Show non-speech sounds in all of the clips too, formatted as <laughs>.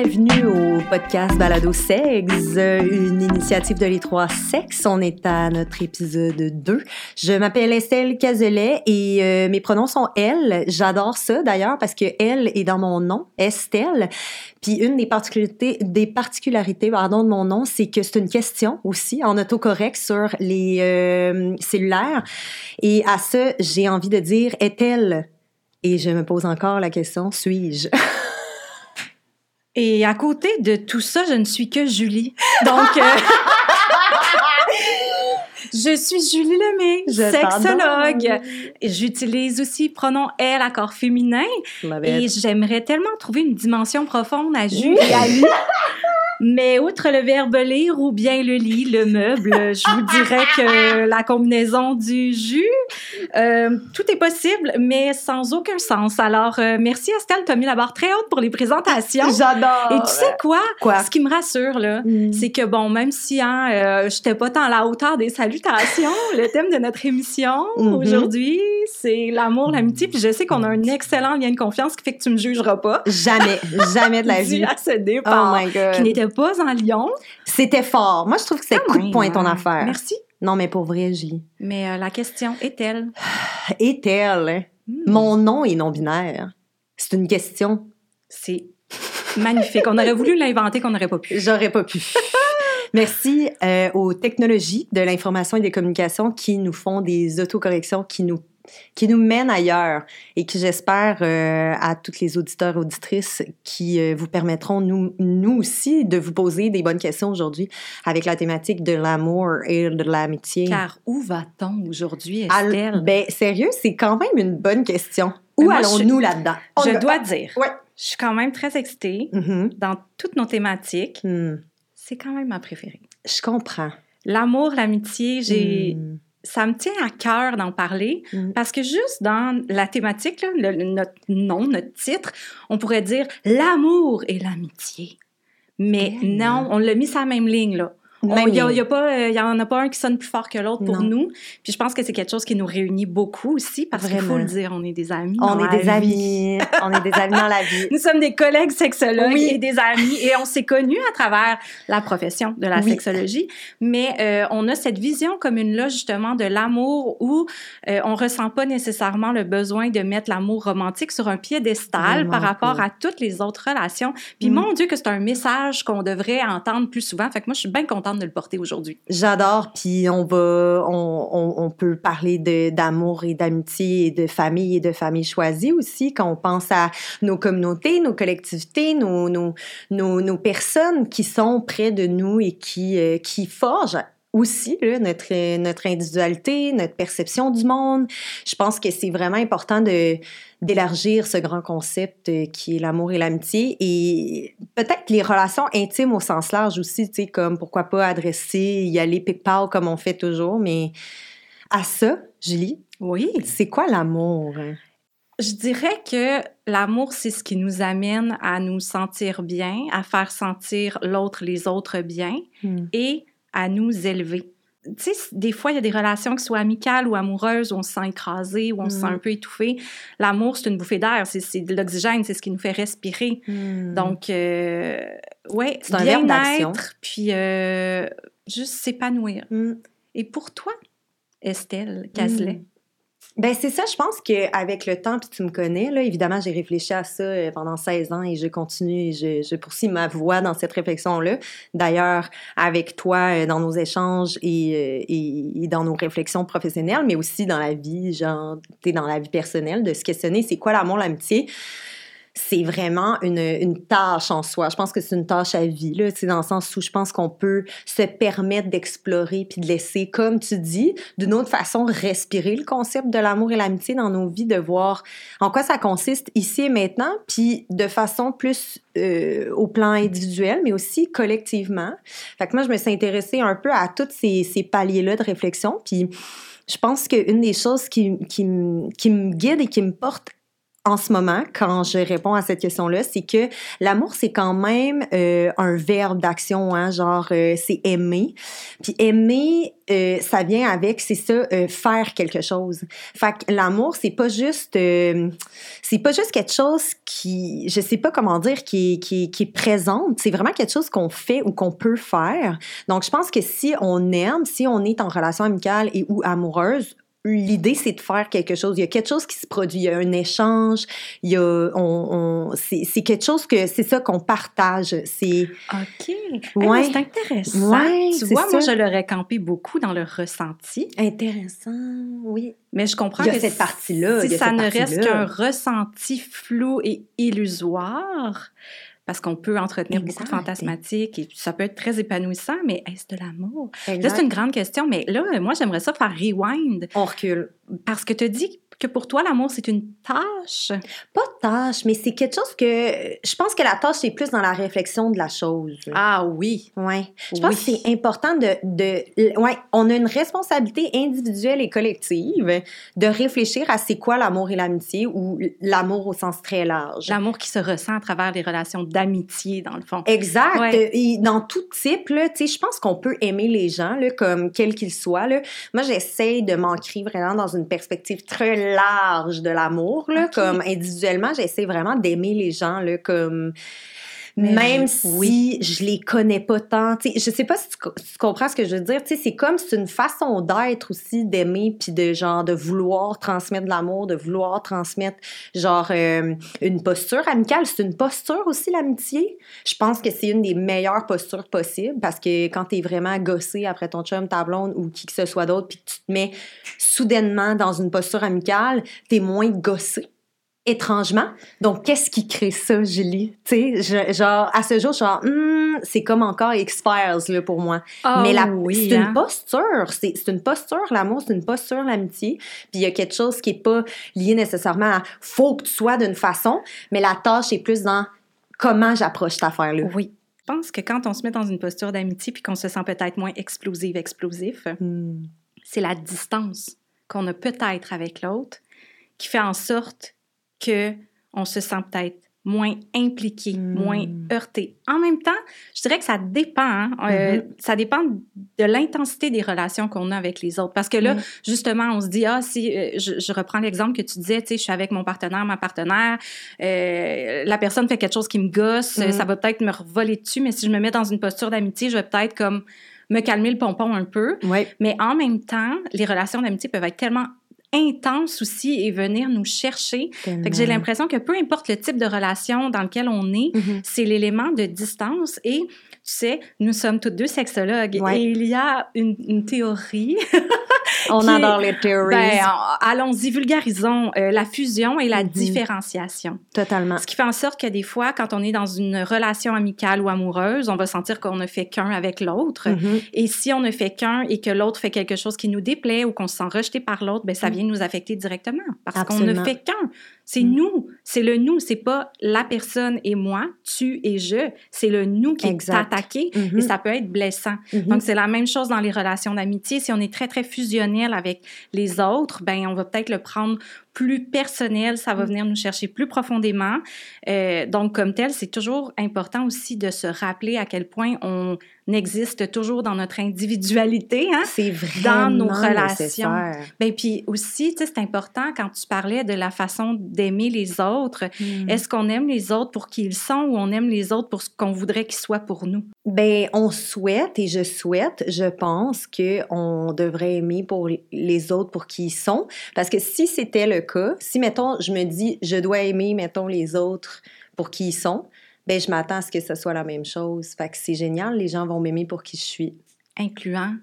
Bienvenue au podcast Balado Sexe, une initiative de les trois sexes. On est à notre épisode 2. Je m'appelle Estelle Cazelet et euh, mes pronoms sont elle. J'adore ça d'ailleurs parce que elle est dans mon nom, Estelle. Puis une des particularités, pardon, de mon nom, c'est que c'est une question aussi en autocorrect sur les euh, cellulaires. Et à ça, j'ai envie de dire est-elle? Et je me pose encore la question suis-je? <laughs> Et à côté de tout ça, je ne suis que Julie. Donc, euh, <laughs> je suis Julie Lemay, Je sexologue. J'utilise aussi pronom elle, accord féminin. Love Et j'aimerais tellement trouver une dimension profonde à <laughs> Julie à. Mais outre le verbe lire ou bien le lit, le meuble, je vous dirais que <laughs> la combinaison du jus, euh, tout est possible, mais sans aucun sens. Alors, euh, merci Estelle, tu as mis la barre très haute pour les présentations. J'adore. Et tu sais quoi? Quoi? Ce qui me rassure, là, Mm. c'est que, bon, même si hein, euh, j'étais pas tant à la hauteur des salutations, le thème de notre émission <laughs> Mhm. aujourd'hui, c'est l'amour, l'amitié. Puis je sais qu'on a un excellent lien de confiance qui fait que tu me jugeras pas. Jamais, jamais de la <laughs> vie. à ce Oh départ. my God. qui n'était pas en Lyon. C'était fort. Moi, je trouve que c'est coup de poing ton Ouais. affaire. Merci. Non, mais pour vrai, Julie. Mais euh, la question est-elle? <sighs> Est-elle? Hmm. Mon nom est non-binaire. C'est une question. C'est magnifique. On aurait voulu l'inventer qu'on n'aurait pas pu. J'aurais pas pu. <laughs> Merci euh, aux technologies de l'information et des communications qui nous font des autocorrections, qui nous qui nous mènent ailleurs et qui j'espère euh, à toutes les auditeurs et auditrices qui euh, vous permettront nous nous aussi de vous poser des bonnes questions aujourd'hui avec la thématique de l'amour et de l'amitié. Car où va-t-on aujourd'hui, Al- Estelle? ben, sérieux, c'est quand même une bonne question. Où allons-nous là-dedans? je dois dire, Ouais. je suis quand même très excitée Mhm. dans toutes nos thématiques. Hmm. C'est quand même ma préférée. Je comprends. L'amour, l'amitié, j'ai, Hmm. Ça me tient à cœur d'en parler Mm. parce que juste dans la thématique, là, le- notre nom, notre titre, on pourrait dire l'amour et l'amitié. Mais non, on l'a mis sur la même ligne, là. Même Il n'y ligne. en a pas un qui sonne plus fort que l'autre pour Non. nous. Puis je pense que c'est quelque chose qui nous réunit beaucoup aussi parce qu'il faut le dire, on est des amis. On dans est la des vie. amis. on est des amis dans la vie. <laughs> Nous sommes des collègues sexologues Oui. et des amis et on s'est connus à travers la profession de la Oui. sexologie, mais euh, on a cette vision commune là justement de l'amour où euh, on ressent pas nécessairement le besoin de mettre l'amour romantique sur un piédestal Vraiment par rapport à toutes les autres relations. Puis Mm. mon Dieu que c'est un message qu'on devrait entendre plus souvent. Fait que moi je suis bien contente de le porter aujourd'hui. J'adore, puis on va, on, on, on peut parler d'amour et d'amitié et de famille et de famille choisie aussi quand on pense à nos communautés, nos collectivités, nos nos nos, nos personnes qui sont près de nous et qui euh, qui forgent aussi là, notre euh, notre individualité, notre perception du monde. Je pense que c'est vraiment important de d'élargir ce grand concept euh, qui est l'amour et l'amitié et peut-être les relations intimes au sens large aussi, tu sais, comme pourquoi pas adresser, y aller pic-pac comme on fait toujours, mais à ça, Julie, Oui. c'est quoi l'amour? Je dirais que l'amour, c'est ce qui nous amène à nous sentir bien, à faire sentir l'autre, les autres bien Hmm. et à nous élever. Tu sais, des fois, il y a des relations qui soient amicales ou amoureuses où on se sent écrasé, où on se sent Mm. un peu étouffé. L'amour, c'est une bouffée d'air, c'est- de l'oxygène, c'est ce qui nous fait respirer. Donc, euh, ouais, C'est un verbe d'action. bien-être, puis euh, juste s'épanouir. Hmm. Et pour toi, Estelle Cazelet, Mm. Ben c'est ça, je pense qu'avec le temps, puis tu me connais, là, évidemment, j'ai réfléchi à ça euh, pendant 16 ans et je continue je, je poursuis ma voie dans cette réflexion-là. D'ailleurs, avec toi, euh, dans nos échanges et, euh, et, et dans nos réflexions professionnelles, mais aussi dans la vie, genre, tu dans la vie personnelle, de se questionner c'est quoi l'amour, l'amitié? C'est vraiment une, tâche en soi. Je pense que c'est une tâche à vie, là, dans le sens où je pense qu'on peut se permettre d'explorer puis de laisser, comme tu dis, d'une autre façon, respirer le concept de l'amour et l'amitié dans nos vies, de voir en quoi ça consiste ici et maintenant, puis de façon plus euh, au plan individuel, mais aussi collectivement. Fait que moi, je me suis intéressée un peu à tous ces, ces paliers-là de réflexion, puis je pense qu'une des choses qui, qui me guide et qui me porte en ce moment, quand je réponds à cette question-là, c'est que l'amour, c'est quand même euh, un verbe d'action, hein, genre euh, c'est aimer. Puis aimer, euh, ça vient avec, c'est ça, faire quelque chose. Fait que l'amour, c'est pas juste, c'est pas juste quelque chose qui, je sais pas comment dire, qui, qui, qui est présente. C'est vraiment quelque chose qu'on fait ou qu'on peut faire. Donc, je pense que si on aime, si on est en relation amicale et ou amoureuse, l'idée, c'est de faire quelque chose. Il y a quelque chose qui se produit. Il y a un échange. Il y a, on, on c'est quelque chose que c'est ça qu'on partage. C'est. OK. Ouais. c'est intéressant. Ouais, tu vois, moi, je l'aurais campé beaucoup dans le ressenti. Intéressant. Oui. Mais je comprends Il y a que cette partie-là, Si ça ne reste qu'un ressenti flou et illusoire, parce qu'on peut entretenir beaucoup de fantasmatiques et ça peut être très épanouissant, mais est-ce de l'amour? Là, c'est une grande question, mais là, moi, j'aimerais ça faire rewind On recule. parce que tu dit que pour toi, l'amour, c'est une tâche? Pas de tâche, mais c'est quelque chose que je pense que la tâche c'est plus dans la réflexion de la chose. Ah oui. Ouais. Je pense Oui. que c'est important de, de ouais, on a une responsabilité individuelle et collective de réfléchir à c'est quoi l'amour et l'amitié ou l'amour au sens très large. L'amour qui se ressent à travers les relations d'amitié, dans le fond. Exact. Ouais. Et dans tout type, là, tu sais, je pense qu'on peut aimer les gens, là, comme quels qu'ils soient. Là. Moi, j'essaye de m'ancrer vraiment dans une perspective très large de l'amour, là, comme individuellement, j'essaie vraiment d'aimer les gens, là, comme Mais même oui. si Oui. je les connais pas tant. Tu sais, je sais pas si tu, si tu comprends ce que je veux dire. Tu sais, c'est comme c'est une façon d'être aussi, d'aimer, puis de genre de vouloir transmettre de l'amour, de vouloir transmettre genre euh, une posture amicale. C'est une posture aussi l'amitié. Je pense que c'est une des meilleures postures possibles parce que quand t'es vraiment gossé après ton chum, ta blonde ou qui que ce soit d'autre, puis tu te mets soudainement dans une posture amicale, t'es moins gossé étrangement. Donc, qu'est-ce qui crée ça, Julie? Tu sais, genre, à ce jour, genre, Hmm, c'est comme encore X-Files, là, pour moi. Ah Mais la, oui, c'est hein. une posture. C'est, c'est une posture, l'amour, c'est une posture, l'amitié. Puis il y a quelque chose qui est pas lié nécessairement à faut que tu sois d'une façon, mais la tâche est plus dans comment j'approche cette affaire-là. Oui. Je pense que quand on se met dans une posture d'amitié puis qu'on se sent peut-être moins explosive, explosif, Hmm. c'est la distance qu'on a peut-être avec l'autre qui fait en sorte que on se sent peut-être moins impliqué, Mm. moins heurté. En même temps, je dirais que ça dépend. hein, euh, Mhm. ça dépend de l'intensité des relations qu'on a avec les autres. Parce que là, Mm. justement, on se dit, ah, si, euh, je, je reprends l'exemple que tu disais, tu sais, je suis avec mon partenaire, ma partenaire, euh, la personne fait quelque chose qui me gosse, ça va peut-être me voler dessus, mais si je me mets dans une posture d'amitié, je vais peut-être comme me calmer le pompon un peu. Mais en même temps, les relations d'amitié peuvent être tellement intenses aussi et venir nous chercher. Fait que j'ai l'impression que peu importe le type de relation dans lequel on est, Mhm. c'est l'élément de distance. Et tu sais, nous sommes toutes deux sexologues Ouais. et il y a une, une théorie. <laughs> On qui- adore les theories. Ben, en- allons-y, vulgarisons euh, la fusion et la Mhm. différenciation. Totalement. Ce qui fait en sorte que des fois, quand on est dans une relation amicale ou amoureuse, on va sentir qu'on ne fait qu'un avec l'autre. Mhm. Et si on ne fait qu'un et que l'autre fait quelque chose qui nous déplaît ou qu'on se sent rejeté par l'autre, ben ça Mm. vient nous affecter directement parce qu'on ne fait qu'un. C'est Mm. nous, c'est le nous, c'est pas la personne et moi, tu et je, c'est le nous qui est attaqué et ça peut être blessant. Mhm. Donc c'est la même chose dans les relations d'amitié. Si on est très très fusionnel avec les autres, ben on va peut-être le prendre plus personnel, ça va Mm. venir nous chercher plus profondément. Euh, donc comme tel, c'est toujours important aussi de se rappeler à quel point on existe toujours dans notre individualité, hein? c'est dans nos relations. Ben puis aussi, tu sais, c'est important quand tu parlais de la façon d'aimer les autres. Mm. Est-ce qu'on aime les autres pour qui ils sont ou on aime les autres pour ce qu'on voudrait qu'ils soient pour nous? Ben, on souhaite et je souhaite, je pense que on devrait aimer pour les autres pour qui ils sont. Parce que si c'était le cas, si, mettons, je me dis, je dois aimer, mettons, les autres pour qui ils sont, ben, je m'attends à ce que ce soit la même chose. Fait que c'est génial, les gens vont m'aimer pour qui je suis. Incluant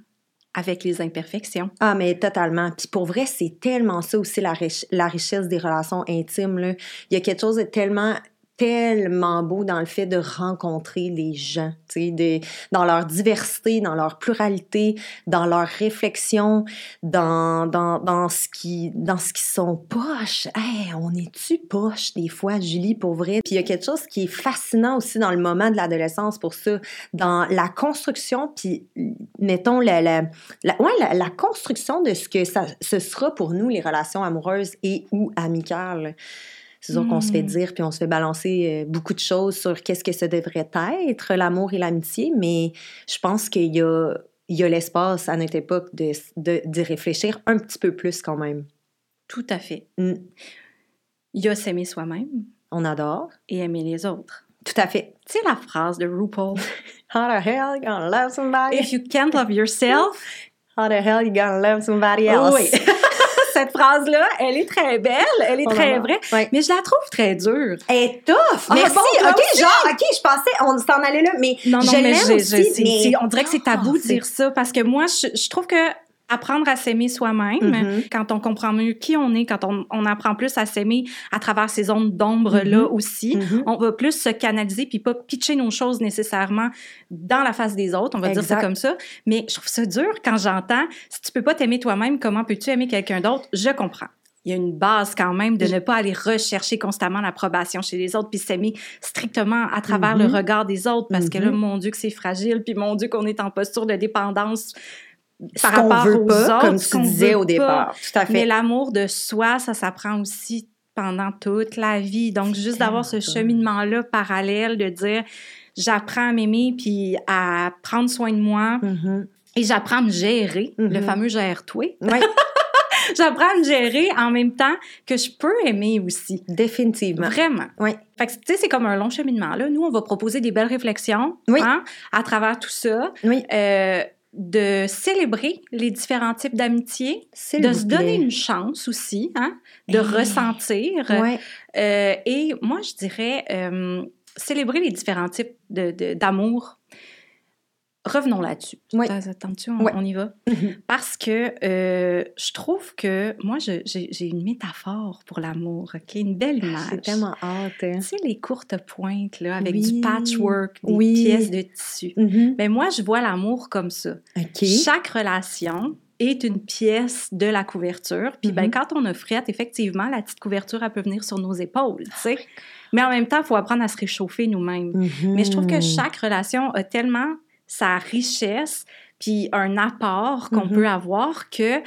avec les imperfections. Ah, mais totalement. Puis pour vrai, c'est tellement ça aussi, la, rich- la richesse des relations intimes. Là. Il y a quelque chose de tellement tellement beau dans le fait de rencontrer les gens, tu de- dans leur diversité, dans leur pluralité, dans leur réflexion, dans, dans, dans ce qui dans ce qui sont poches. Hey, on est-tu poche des fois, Julie, pour vrai? Puis il y a quelque chose qui est fascinant aussi dans le moment de l'adolescence pour ça, dans la construction, puis mettons la, la, ouais, la construction de ce que ça, ce sera pour nous, les relations amoureuses et ou amicales. C'est sûr qu'on se fait Mm. dire puis on se fait balancer euh, beaucoup de choses sur qu'est-ce que ça devrait être, l'amour et l'amitié, mais je pense qu'il y a, il y a l'espace à notre époque de, de, d'y réfléchir un petit peu plus quand même. Tout à fait. Mm. Il y a s'aimer soi-même On adore. et aimer les autres. Tout à fait. Tu sais la phrase de RuPaul? <laughs> How the hell you gonna love somebody? If you can't love yourself, How the hell you gonna love somebody else? oui. Cette phrase-là, elle est très belle, elle est très vraie, Ouais. mais je la trouve très dure. Elle est tough! Ah, Merci! bon, ok, aussi? genre, ok, je pensais, on s'en allait là, mais Non, non, je mais je, aussi, mais- On dirait que c'est tabou de dire ça parce que moi, je, je trouve que apprendre à s'aimer soi-même, Mhm. quand on comprend mieux qui on est, quand on, on apprend plus à s'aimer à travers ces zones d'ombre-là Mhm. aussi, Mhm. on va plus se canaliser puis pas pitcher nos choses nécessairement dans la face des autres, on va dire ça comme ça. Mais je trouve ça dur quand j'entends si tu peux pas t'aimer toi-même, comment peux-tu aimer quelqu'un d'autre? Je comprends. Il y a une base quand même de ne pas aller rechercher constamment l'approbation chez les autres puis s'aimer strictement à travers le regard des autres parce que là, mon Dieu, que c'est fragile puis mon Dieu, qu'on est en posture de dépendance Ce par rapport veut aux pas, autres, comme tu disais au pas. départ. Tout à Mais fait. l'amour de soi, ça s'apprend aussi pendant toute la vie. Donc, juste d'avoir ce cheminement-là parallèle, de dire j'apprends à m'aimer puis à prendre soin de moi Mhm. et j'apprends à me gérer, le Mhm. fameux gère-toi. Oui, <laughs> J'apprends à me gérer en même temps que je peux aimer aussi. définitivement. Vraiment. Oui. Fait que, tu sais, c'est comme un long cheminement. Là. Nous, on va proposer des belles réflexions Oui. hein, à travers tout ça. Oui. Euh, de célébrer les différents types d'amitié, de se donner une chance aussi, hein, de Eh. ressentir. Ouais. Euh, et moi, je dirais euh, célébrer les différents types de- de- d'amour. Revenons là-dessus. Oui. Attends-tu, on, Ouais. on y va? Mhm. Parce que euh, je trouve que moi, j'ai une métaphore pour l'amour, OK? Une belle image. J'ai tellement hâte. Tu sais, les courtes pointes, là, avec Oui. du patchwork, des Oui. pièces de tissu. Mhm. Ben moi, je vois l'amour comme ça. OK. Chaque relation est une pièce de la couverture. Puis ben, Mhm. quand on a frette, effectivement, la petite couverture, elle peut venir sur nos épaules, tu sais. Mais en même temps, il faut apprendre à se réchauffer nous-mêmes. Mais je trouve que chaque relation a tellement sa richesse, puis un apport qu'on Mhm. peut avoir que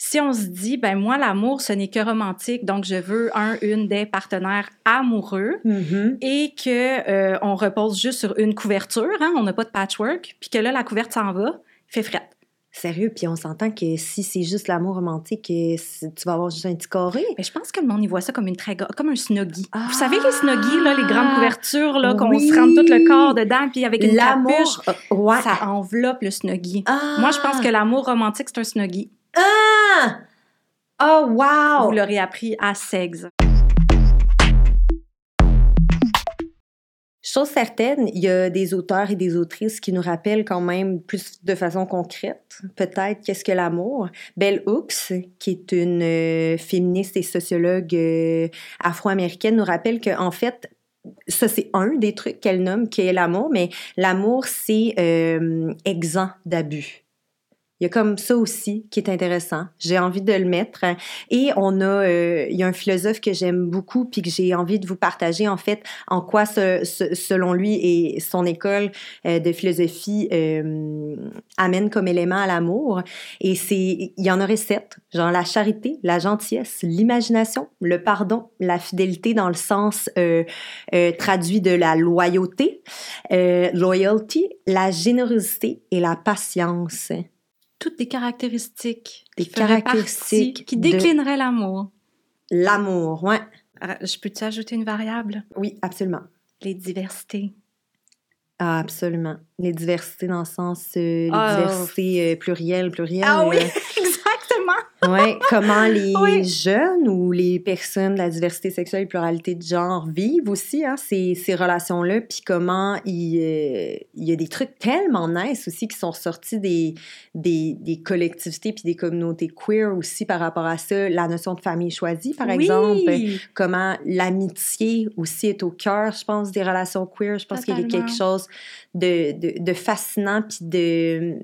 si on se dit, ben moi, l'amour, ce n'est que romantique, donc je veux un, une des partenaires amoureux Mhm. et que euh, on repose juste sur une couverture, hein, on n'a pas de patchwork, puis que là, la couverture s'en va, fait frette. Sérieux, puis on s'entend que si c'est juste l'amour romantique, euh, tu vas avoir juste un petit carré. Mais je pense que le monde y voit ça comme une très comme un snuggie. Ah! Vous savez les snuggies là, les grandes couvertures là qu'on Oui! se rentre tout le corps dedans puis avec une capuche, euh, ouais. ça enveloppe le snuggie. Ah! Moi, je pense que l'amour romantique c'est un snuggie. Ah! Oh, wow! Vous l'aurez appris à Sex. Chose certaine, il y a des auteurs et des autrices qui nous rappellent quand même plus de façon concrète, peut-être, qu'est-ce que l'amour. Bell Hooks, qui est une euh, féministe et sociologue euh, afro-américaine, nous rappelle que en fait, ça c'est un des trucs qu'elle nomme qui est l'amour, mais l'amour c'est euh, exempt d'abus. Il y a comme ça aussi qui est intéressant. J'ai envie de le mettre. Et on a, euh, il y a un philosophe que j'aime beaucoup puis que j'ai envie de vous partager en fait en quoi, ce- ce- selon lui et son école euh, de philosophie euh, amène comme élément à l'amour. Et c'est, il y en aurait sept, genre la charité, la gentillesse, l'imagination, le pardon, la fidélité dans le sens euh, euh, traduit de la loyauté, euh, loyalty, la générosité et la patience. Toutes des caractéristiques Des qui caractéristiques partie- qui de- déclineraient l'amour. L'amour, ouais. Je peux-tu ajouter une variable? Oui, absolument. Les diversités. Ah, absolument. Les diversités dans le sens, euh, les Oh. diversités euh, plurielles, plurielles. Ah oui, euh. <laughs> ouais, comment les <laughs> Oui. jeunes ou les personnes de la diversité sexuelle et pluralité de genre vivent aussi hein, ces, ces relations-là, puis comment il, euh, il y a des trucs tellement nice aussi qui sont sortis des, des, des collectivités puis des communautés queer aussi par rapport à ça. La notion de famille choisie, par exemple. Oui. comment l'amitié aussi est au cœur, je pense, des relations queer. Je pense qu'il y a quelque chose de, de, de fascinant puis de,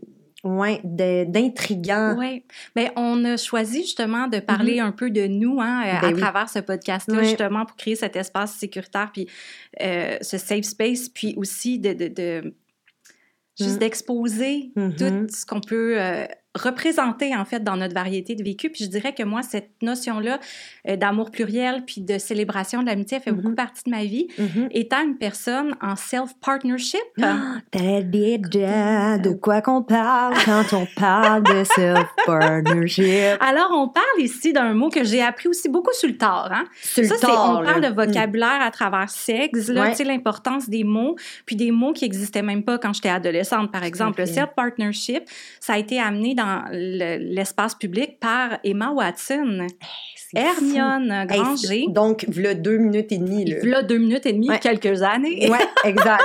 ouais, de- d'intriguant. Oui. Mais on a choisi justement de parler un peu de nous hein, euh, Mm-hmm. Ben à oui. travers ce podcast-là, justement pour créer cet espace sécuritaire, puis euh, ce safe space, puis aussi de, de, de- juste Mm. d'exposer Mhm. tout ce qu'on peut euh, représenté en fait dans notre variété de vécu. Puis je dirais que moi, cette notion-là euh, d'amour pluriel puis de célébration de l'amitié fait beaucoup Mhm. partie de ma vie. Mhm. Étant une personne en self-partnership, déjà de quoi qu'on parle quand on parle de <laughs> self-partnership? alors on parle ici d'un mot que j'ai appris aussi beaucoup sur le tard. Hein? Sur le Ça, tard, on là. parle de Mm. vocabulaire à travers sexe, là, Ouais. tu sais, l'importance des mots, puis des mots qui existaient même pas quand j'étais adolescente, par exemple. Le self-partnership, ça a été amené dans le- l'espace public par Emma Watson, fou. Hermione Hey, Granger. donc, voilà deux minutes et demie. Là. a deux minutes et demie, Ouais. quelques années. Ouais, <laughs> exact.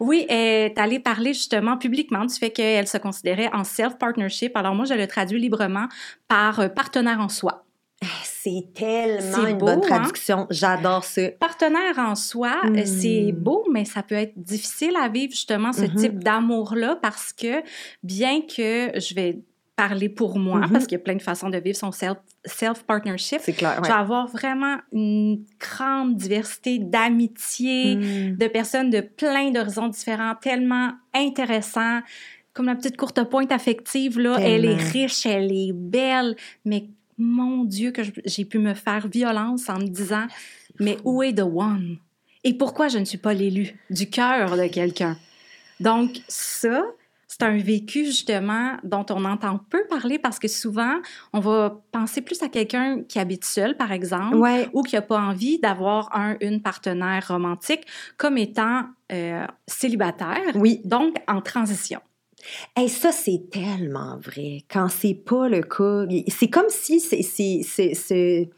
Oui, elle est allée parler justement publiquement du fait qu'elle se considérait en self-partnership. Alors moi, je le traduis librement par euh, partenaire en soi. C'est tellement C'est une beau, bonne hein? traduction. J'adore ça. Partenaire en soi, euh, c'est beau, mais ça peut être difficile à vivre justement ce Mhm. type d'amour-là parce que bien que je vais parler pour moi, Mhm. parce qu'il y a plein de façons de vivre son self- self-partnership, C'est clair. je vais avoir vraiment une grande diversité d'amitié, Mm. de personnes de plein d'horizons différents, tellement intéressants. Comme la petite courte pointe affective, là, elle est riche, elle est belle, mais mon Dieu, que j'ai pu me faire violence en me disant, mais où est The One? Et pourquoi je ne suis pas l'élu du cœur de quelqu'un? Donc, ça, c'est un vécu justement dont on entend peu parler parce que souvent, on va penser plus à quelqu'un qui habite seul, par exemple, Ouais. ou qui n'a pas envie d'avoir un, une partenaire romantique comme étant euh, célibataire, Oui. donc en transition. Hey, ça, c'est tellement vrai. Quand c'est pas le cas, c'est comme si c'est.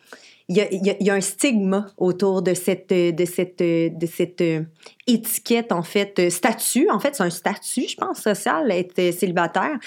Il y, a, il y a- il y a un stigma autour de cette, de cette, de cette euh, étiquette, en fait, euh, statut. En fait, c'est un statut, je pense, social, être euh, célibataire.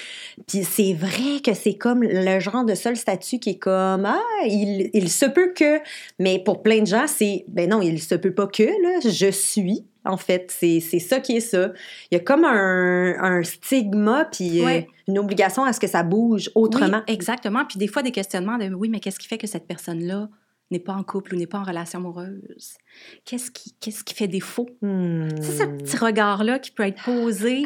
Puis c'est vrai que c'est comme le genre de seul statut qui est comme Ah, il, il se peut que. Mais pour plein de gens, c'est Ben non, il se peut pas que, là, je suis. En fait, c'est ça qui est ça. Il y a comme un, un stigma, puis Ouais. une obligation à ce que ça bouge autrement. Oui, exactement. Puis des fois, des questionnements de oui, mais qu'est-ce qui fait que cette personne-là n'est pas en couple ou n'est pas en relation amoureuse? Qu'est-ce qui, qu'est-ce qui fait défaut? Hmm. C'est ce petit regard-là qui peut être posé,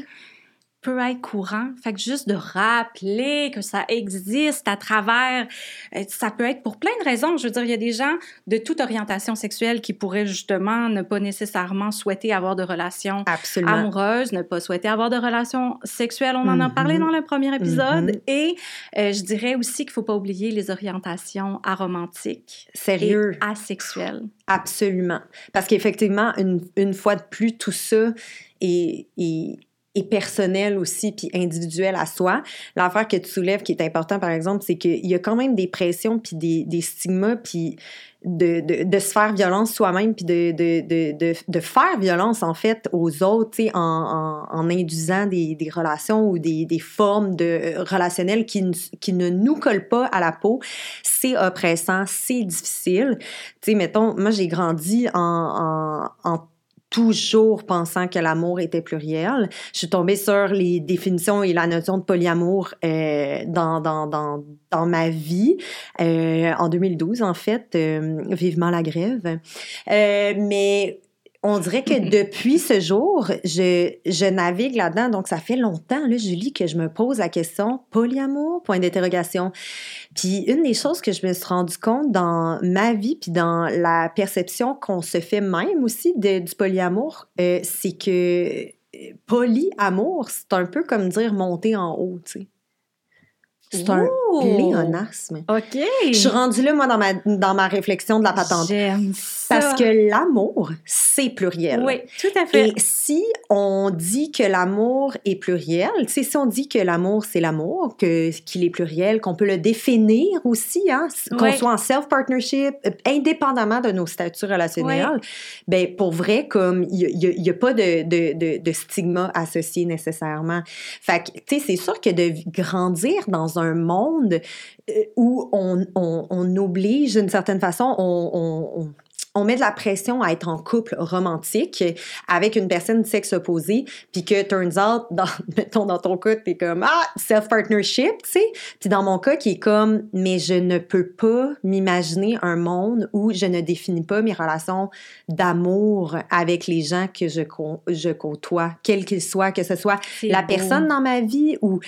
peut être courant. Fait que juste de rappeler que ça existe à travers, euh, ça peut être pour plein de raisons. Je veux dire, il y a des gens de toute orientation sexuelle qui pourraient justement ne pas nécessairement souhaiter avoir de relations Absolument. amoureuse, ne pas souhaiter avoir de relations sexuelles. On en a parlé dans le premier épisode. Mhm. Et euh, je dirais aussi qu'il ne faut pas oublier les orientations aromantiques Sérieux. et asexuelles. Absolument. Parce qu'effectivement, une, une fois de plus, tout ça est, est, est personnel aussi, puis individuel à soi. L'affaire que tu soulèves qui est important, par exemple, c'est qu'il y a quand même des pressions, puis des, stigmas, puis de, de, de se faire violence soi-même, puis de, de, de, faire violence, en fait, aux autres, en, en, en induisant des, des relations ou des, des formes de relationnelles qui, qui ne nous collent pas à la peau. C'est oppressant, c'est difficile. Tu sais, mettons, moi, j'ai grandi en toujours pensant que l'amour était pluriel. Je suis tombée sur les définitions et la notion de polyamour euh, dans, dans, dans, dans ma vie euh, en 2012, en fait, euh, vivement la grève. Euh, mais on dirait que <laughs> depuis ce jour, je, je navigue là-dedans. Donc, ça fait longtemps, là, Julie, que je me pose la question polyamour, point d'interrogation. Puis une des choses que je me suis rendu compte dans ma vie, puis dans la perception qu'on se fait même aussi de, du polyamour, euh, c'est que euh, polyamour, c'est un peu comme dire monter en haut, tu sais. C'est un pléonasme. OK. Je suis rendue là, moi, dans ma, dans ma réflexion de la patente. J'aime ça. Parce que l'amour, c'est pluriel. Oui, tout à fait. Et si on dit que l'amour est pluriel, si on dit que l'amour, c'est l'amour, que, qu'il est pluriel, qu'on peut le définir aussi, hein, qu'on soit en self-partnership, euh, indépendamment de nos statuts relationnels, ben pour vrai, comme il n'y a, pas de, de, de, de stigma associé nécessairement. Fait que, tu sais, c'est sûr que de grandir dans un monde euh, où on, on, on oblige, d'une certaine façon, on, on, on met de la pression à être en couple romantique avec une personne de sexe opposé, puis que, turns out, <laughs> dans, mettons, dans ton cas, t'es comme, ah, self-partnership, tu sais. Puis dans mon cas, qui est comme, mais je ne peux pas m'imaginer un monde où je ne définis pas mes relations d'amour avec les gens que je, je côtoie, quels qu'ils soient, que ce soit la beau. personne dans ma vie ou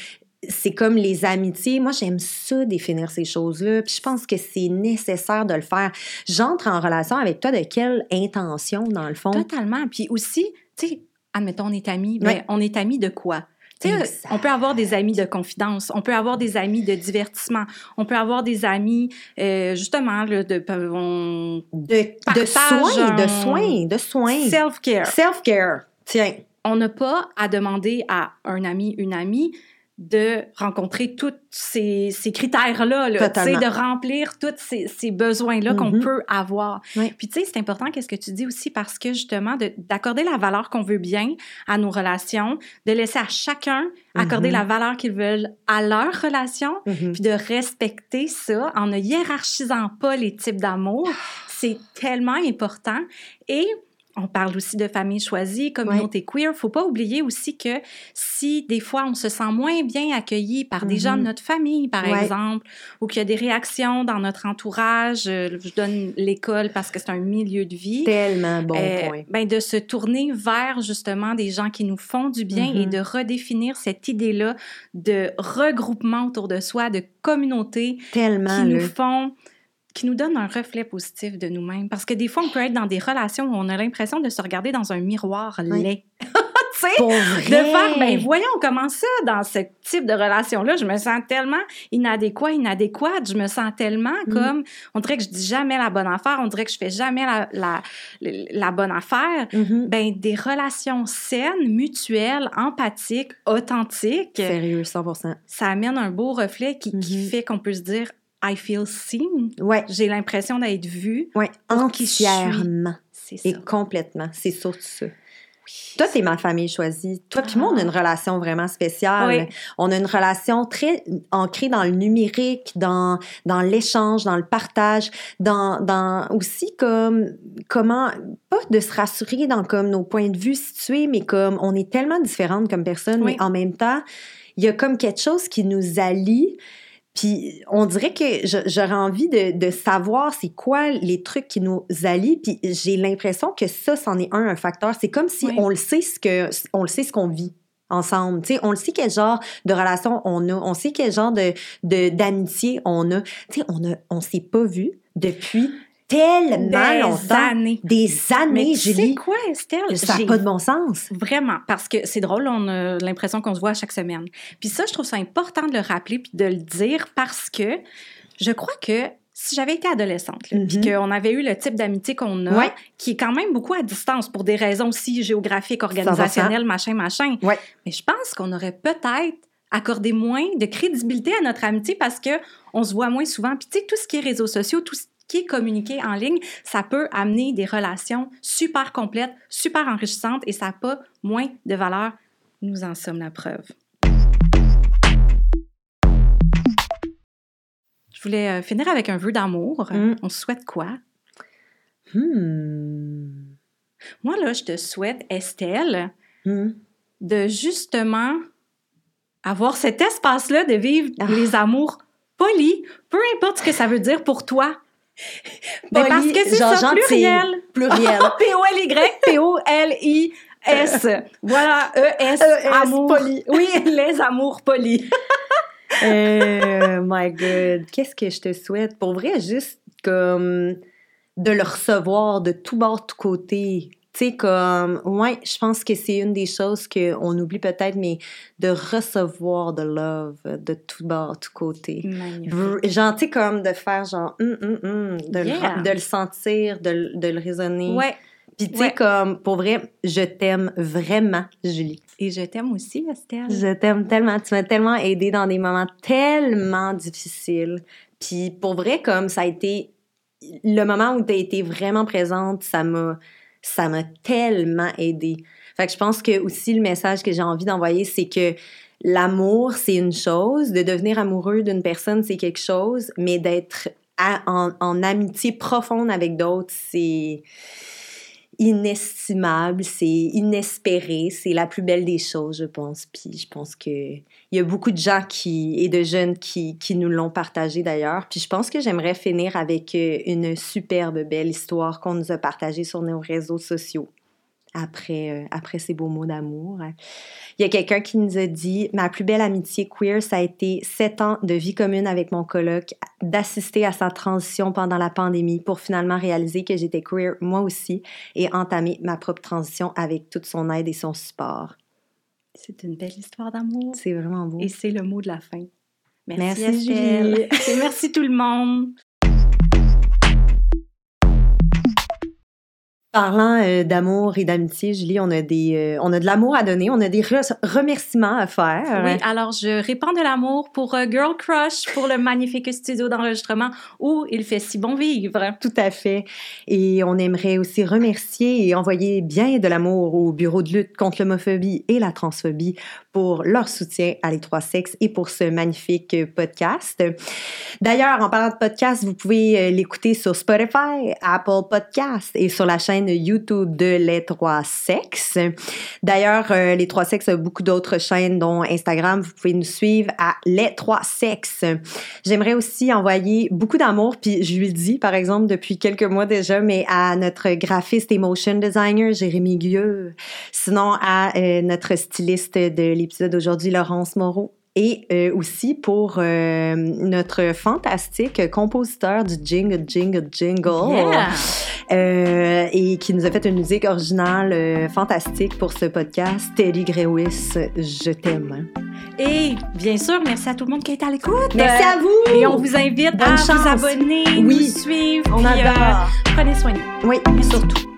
c'est comme les amitiés. Moi, j'aime ça, définir ces choses-là. Puis je pense que c'est nécessaire de le faire. J'entre en relation avec toi de quelle intention, dans le fond? Totalement. Puis aussi, tu sais, admettons, on est amis, mais on est amis de quoi? on peut avoir des amis de confidence, on peut avoir des amis de divertissement, on peut avoir des amis, euh, justement, de, de, de soins, de soins, de soins. Self-care. Self-care. Tiens. On n'a pas à demander à un ami, une amie de rencontrer tous ces, ces critères-là, de remplir tous ces, ces besoins-là qu'on mm-hmm. peut avoir. Puis tu sais, c'est important qu'est-ce que tu dis aussi parce que justement, d'accorder la valeur qu'on veut bien à nos relations, de laisser à chacun accorder mm-hmm. la valeur qu'ils veulent à leur relation, mm-hmm. puis de respecter ça en ne hiérarchisant pas les types d'amour, c'est tellement important. Et on parle aussi de famille choisie, communauté queer. queer. Faut pas oublier aussi que si des fois on se sent moins bien accueilli par des gens de mm-hmm. notre famille, par exemple, ou qu'il y a des réactions dans notre entourage, euh, je donne l'école parce que c'est un milieu de vie. Tellement bon euh, point. Ben de se tourner vers justement des gens qui nous font du bien et mm-hmm. de redéfinir cette idée-là de regroupement autour de soi, de communauté Tellement qui nous font qui nous donne un reflet positif de nous-mêmes. Parce que des fois, on peut être dans des relations où on a l'impression de se regarder dans un miroir laid. <laughs> tu sais, de faire, ben voyons comment ça, dans ce type de relation-là, je me sens tellement inadéquat, inadéquate, je me sens tellement mm. comme, on dirait que je dis jamais la bonne affaire, on dirait que je fais jamais la, la, la bonne affaire. Mm-hmm. Ben, des relations saines, mutuelles, empathiques, authentiques. Sérieux, 100%. Ça amène un beau reflet qui, qui mm-hmm. fait qu'on peut se dire, I feel seen. Ouais. J'ai l'impression d'être vue. Oui, entièrement. C'est ça. Et complètement. C'est surtout ça. Toi, c'est ma famille choisie. Toi puis moi, on a une ah. relation vraiment spéciale. On a une relation très ancrée dans le numérique, dans, dans l'échange, dans le partage, dans, dans aussi comme comment, pas de se rassurer dans comme nos points de vue situés, mais comme on est tellement différentes comme personnes, mais en même temps, il y a comme quelque chose qui nous allie puis on dirait que j'aurais envie de, savoir c'est quoi les trucs qui nous allient. Puis j'ai l'impression que ça, c'en est un, un facteur. C'est comme si on le sait ce que on le sait ce qu'on vit ensemble. on le sait quel genre de relation on a, on sait quel genre de d'amitié on a. sais, on a on s'est pas vu depuis tellement des longtemps. Années. Des années, Julie. C'est quoi, Estelle? Ça n'a pas de bon sens. Vraiment, parce que c'est drôle, on a l'impression qu'on se voit chaque semaine. Puis ça, je trouve ça important de le rappeler puis de le dire parce que je crois que si j'avais été adolescente, puis mm-hmm. qu'on avait eu le type d'amitié qu'on a, qui est quand même beaucoup à distance pour des raisons aussi géographiques, organisationnelles, machin, machin. Ouais. Mais je pense qu'on aurait peut-être accordé moins de crédibilité à notre amitié parce que on se voit moins souvent. Puis tu sais, tout ce qui est réseaux sociaux, tout, qui communiquer en ligne, ça peut amener des relations super complètes, super enrichissantes et ça n'a pas moins de valeur. Nous en sommes la preuve. Je voulais euh, finir avec un vœu d'amour. Mm. On souhaite quoi? Hmm. Moi, là, je te souhaite, Estelle, hmm. de justement avoir cet espace-là de vivre ah. les amours polis, peu importe ce que ça veut dire pour toi. Ben parce que c'est ça, pluriel. Pluriel. <laughs> P-O-L-Y, P-O-L-I-S. <laughs> Voilà, E-S, e amour. Poli. <laughs> Oui, les amours polis. euh, my God. Qu'est-ce que je te souhaite? Pour vrai, juste comme de le recevoir de tout bord, de tout côté. Tu sais, comme, ouais, je pense que c'est une des choses qu'on oublie peut-être, mais de recevoir de love de tout bord, de tout côté. Genre, tu sais, comme de faire genre, hum, hum, hum, de, le, de, le, sentir, de, de le raisonner. Ouais. Puis, tu sais, comme, pour vrai, je t'aime vraiment, Julie. Et je t'aime aussi, Estelle. Je t'aime tellement. Tu m'as tellement aidé dans des moments tellement difficiles. Puis, pour vrai, comme ça a été le moment où tu as été vraiment présente, ça m'a ça m'a tellement aidé. Fait que je pense que aussi le message que j'ai envie d'envoyer, c'est que l'amour, c'est une chose, de devenir amoureux d'une personne, c'est quelque chose, mais d'être en, en, amitié profonde avec d'autres, c'est inestimable, c'est inespéré, c'est la plus belle des choses, je pense. Puis je pense que il y a beaucoup de gens qui et de jeunes qui, qui nous l'ont partagé d'ailleurs. Puis je pense que j'aimerais finir avec euh, une superbe belle histoire qu'on nous a partagée sur nos réseaux sociaux. Après, euh, après ces beaux mots d'amour. Il y a quelqu'un qui nous a dit Ma plus belle amitié queer, ça a été sept ans de vie commune avec mon coloc, d'assister à sa transition pendant la pandémie pour finalement réaliser que j'étais queer moi aussi et entamer ma propre transition avec toute son aide et son support. C'est une belle histoire d'amour. C'est vraiment beau. Et c'est le mot de la fin. Merci, Merci Julie. <laughs> et merci tout le monde. Parlant euh, d'amour et d'amitié, Julie, on a des, euh, on a de l'amour à donner, on a des remerciements à faire. Oui, alors je répands de l'amour pour euh, Girl Crush, pour le magnifique studio d'enregistrement où il fait si bon vivre. Tout à fait. Et on aimerait aussi remercier et envoyer bien de l'amour au Bureau de lutte contre l'homophobie et la transphobie pour leur soutien à les trois sexes et pour ce magnifique podcast. D'ailleurs, en parlant de podcast, vous pouvez l'écouter sur Spotify, Apple Podcast et sur la chaîne YouTube de Les Trois Sexes. D'ailleurs, euh, Les Trois Sexes a beaucoup d'autres chaînes, dont Instagram. Vous pouvez nous suivre à Les Trois Sexes. J'aimerais aussi envoyer beaucoup d'amour, puis je lui dis, par exemple, depuis quelques mois déjà, mais à notre graphiste et motion designer, Jérémy Gueux. Sinon, à euh, notre styliste de l'épisode d'aujourd'hui, Laurence Moreau et euh, aussi pour euh, notre fantastique compositeur du Jingle Jingle Jingle euh, et qui nous a fait une musique originale fantastique pour ce podcast, Teddy Grewis, je t'aime. Et bien sûr, merci à tout le monde qui été à l'écoute. Merci à vous. Et on vous invite à vous abonner, oui. nous suivre. On adore. prenez soin de vous. Oui, surtout.